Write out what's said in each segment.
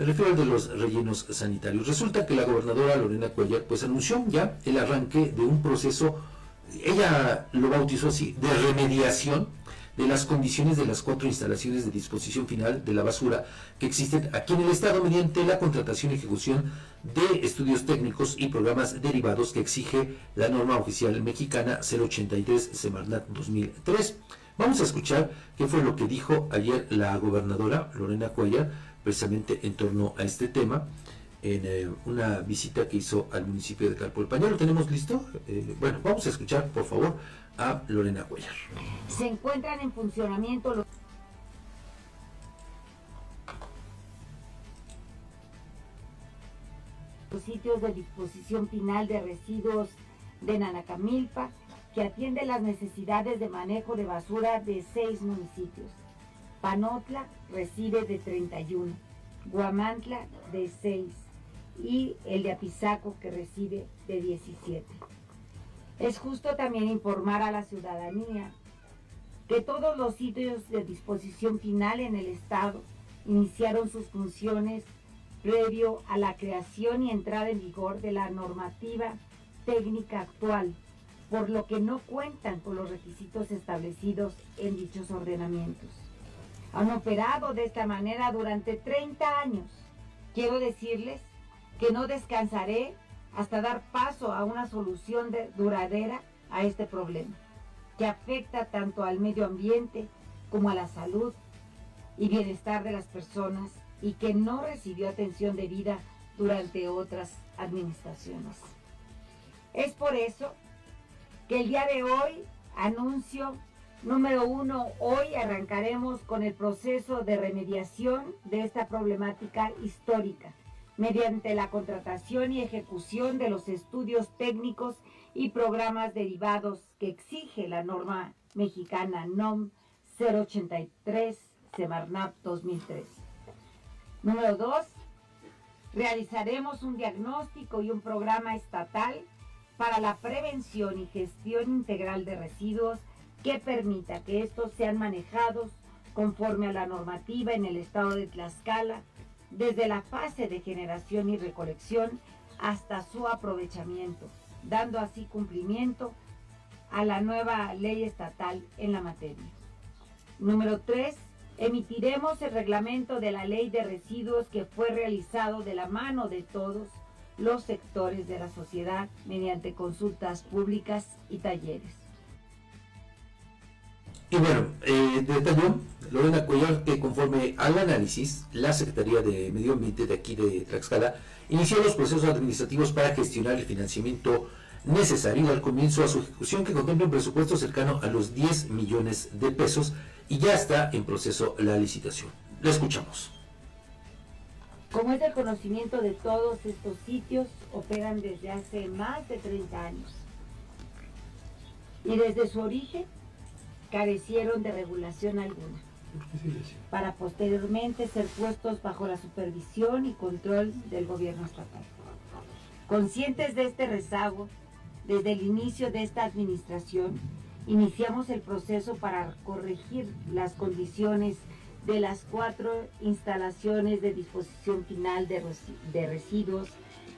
Me refiero al de los rellenos sanitarios. Resulta que la gobernadora Lorena Cuellar pues anunció ya el arranque de un proceso, ella lo bautizó así, de remediación de las condiciones de las cuatro instalaciones de disposición final de la basura que existen aquí en el Estado mediante la contratación y ejecución de estudios técnicos y programas derivados que exige la norma oficial mexicana 083 Semarnat 2003. Vamos a escuchar qué fue lo que dijo ayer la gobernadora Lorena Cuellar precisamente en torno a este tema en eh, una visita que hizo al municipio de Calpulpa. ¿Ya lo tenemos listo? Eh, bueno, vamos a escuchar, por favor, a Lorena Cuellar. Se encuentran en funcionamiento los sitios de disposición final de residuos de Nanacamilpa, que atiende las necesidades de manejo de basura de seis municipios. Panotla recibe de 31, Guamantla de 6 y el de Apizaco que recibe de 17. Es justo también informar a la ciudadanía que todos los sitios de disposición final en el Estado iniciaron sus funciones previo a la creación y entrada en vigor de la normativa técnica actual, por lo que no cuentan con los requisitos establecidos en dichos ordenamientos han operado de esta manera durante 30 años. Quiero decirles que no descansaré hasta dar paso a una solución duradera a este problema, que afecta tanto al medio ambiente como a la salud y bienestar de las personas y que no recibió atención debida durante otras administraciones. Es por eso que el día de hoy anuncio Número uno, hoy arrancaremos con el proceso de remediación de esta problemática histórica mediante la contratación y ejecución de los estudios técnicos y programas derivados que exige la norma mexicana NOM 083 Semarnap 2003. Número dos, realizaremos un diagnóstico y un programa estatal para la prevención y gestión integral de residuos que permita que estos sean manejados conforme a la normativa en el estado de Tlaxcala, desde la fase de generación y recolección hasta su aprovechamiento, dando así cumplimiento a la nueva ley estatal en la materia. Número 3. Emitiremos el reglamento de la ley de residuos que fue realizado de la mano de todos los sectores de la sociedad mediante consultas públicas y talleres. Y bueno, eh, detalló Lorena Cuellar que conforme al análisis, la Secretaría de Medio Ambiente de aquí de Tlaxcala inició los procesos administrativos para gestionar el financiamiento necesario al comienzo a su ejecución que contempla un presupuesto cercano a los 10 millones de pesos y ya está en proceso la licitación. La escuchamos. Como es el conocimiento de todos estos sitios, operan desde hace más de 30 años. Y desde su origen carecieron de regulación alguna, para posteriormente ser puestos bajo la supervisión y control del gobierno estatal. Conscientes de este rezago, desde el inicio de esta administración, iniciamos el proceso para corregir las condiciones de las cuatro instalaciones de disposición final de, residuos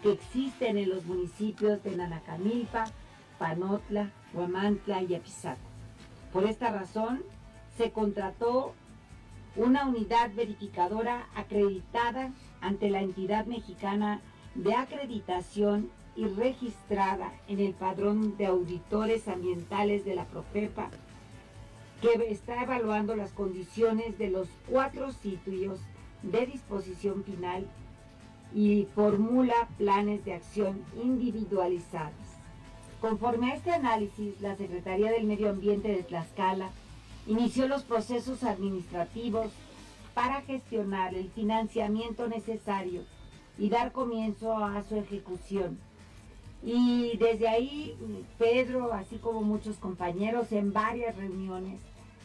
que existen en los municipios de Nanacamilpa, Panotla, Huamantla y Apizaco. Por esta razón, se contrató una unidad verificadora acreditada ante la entidad mexicana de acreditación y registrada en el padrón de auditores ambientales de la Profepa, que está evaluando las condiciones de los cuatro sitios de disposición final y formula planes de acción individualizados. Conforme a este análisis, la Secretaría del Medio Ambiente de Tlaxcala inició los procesos administrativos para gestionar el financiamiento necesario y dar comienzo a su ejecución. Y desde ahí, Pedro, así como muchos compañeros en varias reuniones,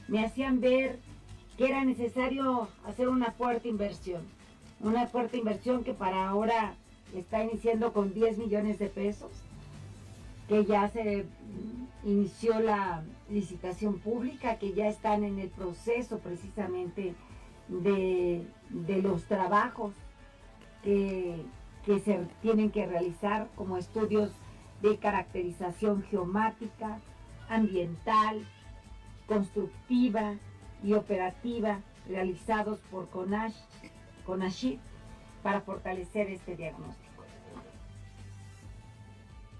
me hacían ver que era necesario hacer una fuerte inversión. Una fuerte inversión que para ahora está iniciando con 10 millones de pesos que ya se inició la licitación pública, que ya están en el proceso precisamente de, los trabajos que, que se tienen que realizar como estudios de caracterización geomática, ambiental, constructiva y operativa realizados por CONASH, para fortalecer este diagnóstico.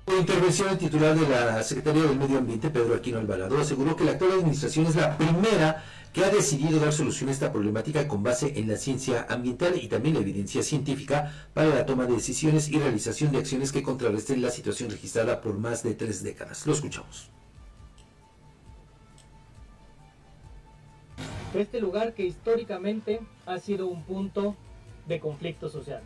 La intervención el titular de la Secretaría del Medio Ambiente, Pedro Aquino Alvarado, aseguró que la actual administración es la primera que ha decidido dar solución a esta problemática con base en la ciencia ambiental y también la evidencia científica para la toma de decisiones y realización de acciones que contrarresten la situación registrada por más de tres décadas. Lo escuchamos. Este lugar que históricamente ha sido un punto de conflicto social,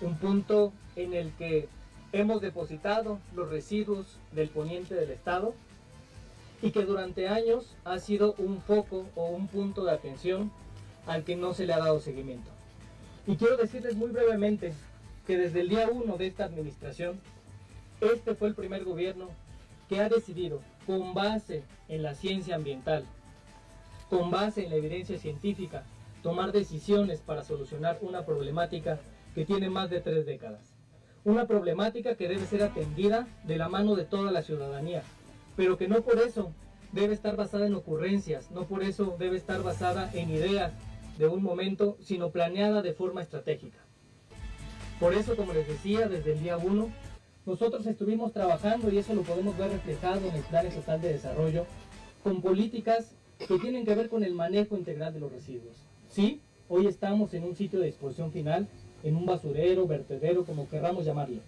un punto en el que hemos depositado los residuos del poniente del Estado y que durante años ha sido un foco o un punto de atención al que no se le ha dado seguimiento. Y quiero decirles muy brevemente que desde el día 1 de esta administración, este fue el primer gobierno que ha decidido, con base en la ciencia ambiental, con base en la evidencia científica, tomar decisiones para solucionar una problemática que tiene más de tres décadas una problemática que debe ser atendida de la mano de toda la ciudadanía, pero que no por eso debe estar basada en ocurrencias, no por eso debe estar basada en ideas de un momento, sino planeada de forma estratégica. Por eso, como les decía, desde el día 1, nosotros estuvimos trabajando, y eso lo podemos ver reflejado en el Plan Estatal de Desarrollo, con políticas que tienen que ver con el manejo integral de los residuos. Sí, hoy estamos en un sitio de disposición final, en un basurero, vertedero, como querramos llamarlo.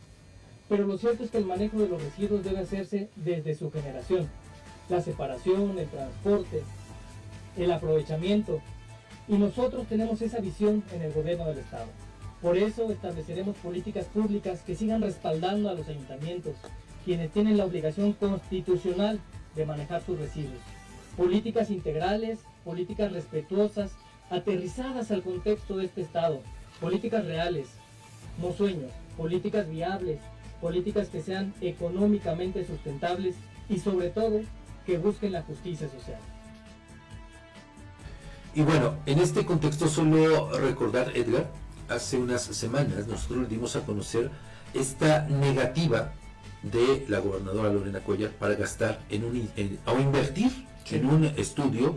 Pero lo cierto es que el manejo de los residuos debe hacerse desde su generación. La separación, el transporte, el aprovechamiento. Y nosotros tenemos esa visión en el gobierno del Estado. Por eso estableceremos políticas públicas que sigan respaldando a los ayuntamientos, quienes tienen la obligación constitucional de manejar sus residuos. Políticas integrales, políticas respetuosas, aterrizadas al contexto de este Estado, políticas reales, no sueños, políticas viables, políticas que sean económicamente sustentables y sobre todo que busquen la justicia social. Y bueno, en este contexto solo recordar, Edgar, hace unas semanas nosotros le dimos a conocer esta negativa de la gobernadora Lorena Cuellar para gastar en un o invertir en un estudio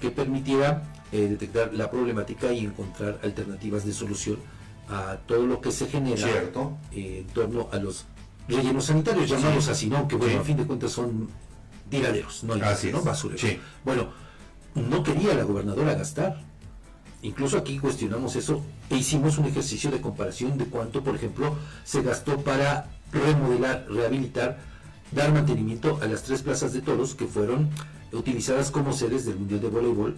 que permitiera eh, detectar la problemática y encontrar alternativas de solución a todo lo que se genera eh, en torno a los rellenos sanitarios, llamados así, ¿no? Que bueno, a fin de cuentas son tiraderos, no, así ¿no? basureros. Bueno, no quería la gobernadora gastar. Incluso aquí cuestionamos eso e hicimos un ejercicio de comparación de cuánto, por ejemplo, se gastó para remodelar, rehabilitar, dar mantenimiento a las tres plazas de toros que fueron utilizadas como sedes del Mundial de Voleibol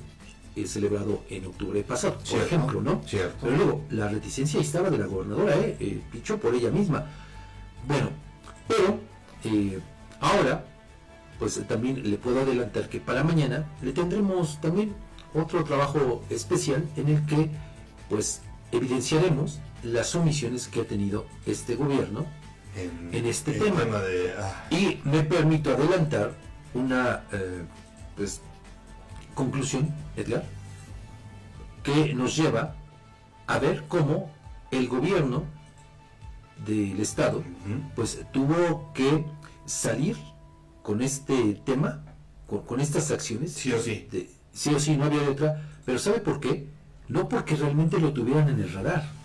eh, celebrado en octubre pasado, por ejemplo, ¿no? Pero luego, la reticencia estaba de la gobernadora, ¿eh? eh pichó por ella misma. Bueno, pero eh, ahora, pues también le puedo adelantar que para mañana le tendremos también otro trabajo especial en el que, pues, evidenciaremos las omisiones que ha tenido este gobierno en, este tema. Ah. Y me permito adelantar una, pues, conclusión, Edgar, que nos lleva a ver cómo el gobierno del Estado pues tuvo que salir con este tema, con, estas acciones. Sí o sí. sí o sí, no había otra. Pero ¿sabe por qué? No porque realmente lo tuvieran en el radar.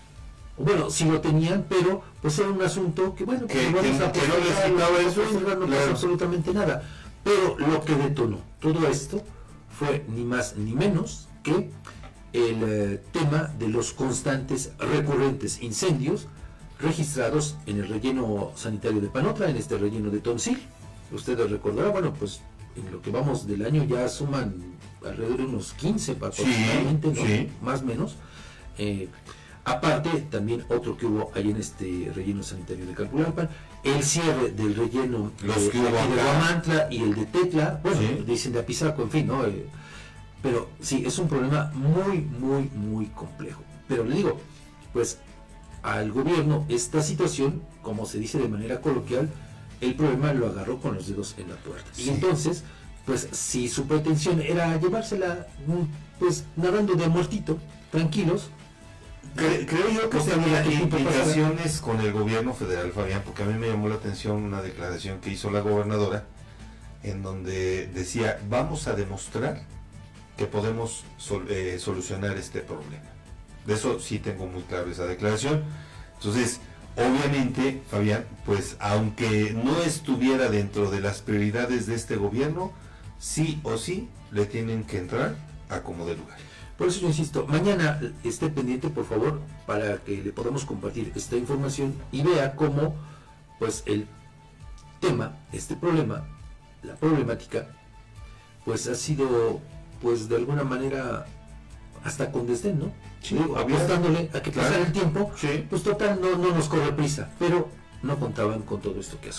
Bueno, sí lo tenían, pero pues era un asunto que, bueno, que, no les eso, no pasa absolutamente nada. Pero lo que detonó todo esto fue ni más ni menos que el eh, tema de los constantes recurrentes incendios registrados en el relleno sanitario de Panotra, en este relleno de Tonsil. Ustedes recordarán, bueno, pues en lo que vamos del año ya suman alrededor de unos 15 aproximadamente, más o menos. Eh, aparte, también otro que hubo ahí en este relleno sanitario de Calpulalpan, el cierre del relleno Los de, Guamantla y el de Tecla, bueno, dicen de Apizaco, en fin, ¿no? Eh, pero sí, es un problema muy, muy, muy complejo. Pero le digo, pues al gobierno esta situación, como se dice de manera coloquial, el problema lo agarró con los dedos en la puerta. Y entonces, pues si su pretensión era llevársela, mm, pues nadando de muertito, tranquilos, Cre- creo yo que No tenía implicaciones con el gobierno federal, Fabián, porque a mí me llamó la atención una declaración que hizo la gobernadora en donde decía, vamos a demostrar que podemos sol- eh, solucionar este problema. De eso sí tengo muy claro esa declaración. Entonces, obviamente, Fabián, pues aunque no estuviera dentro de las prioridades de este gobierno, sí o sí le tienen que entrar a como de lugar. Por eso yo insisto, mañana esté pendiente, por favor, para que le podamos compartir esta información y vea cómo, pues, el tema, este problema, la problemática, pues ha sido, pues, de alguna manera, hasta con desdén, ¿no? Sí, Digo, apostándole a que claro. pasara el tiempo, Sí. pues total, no, no nos corre prisa, pero no contaban con todo esto que ha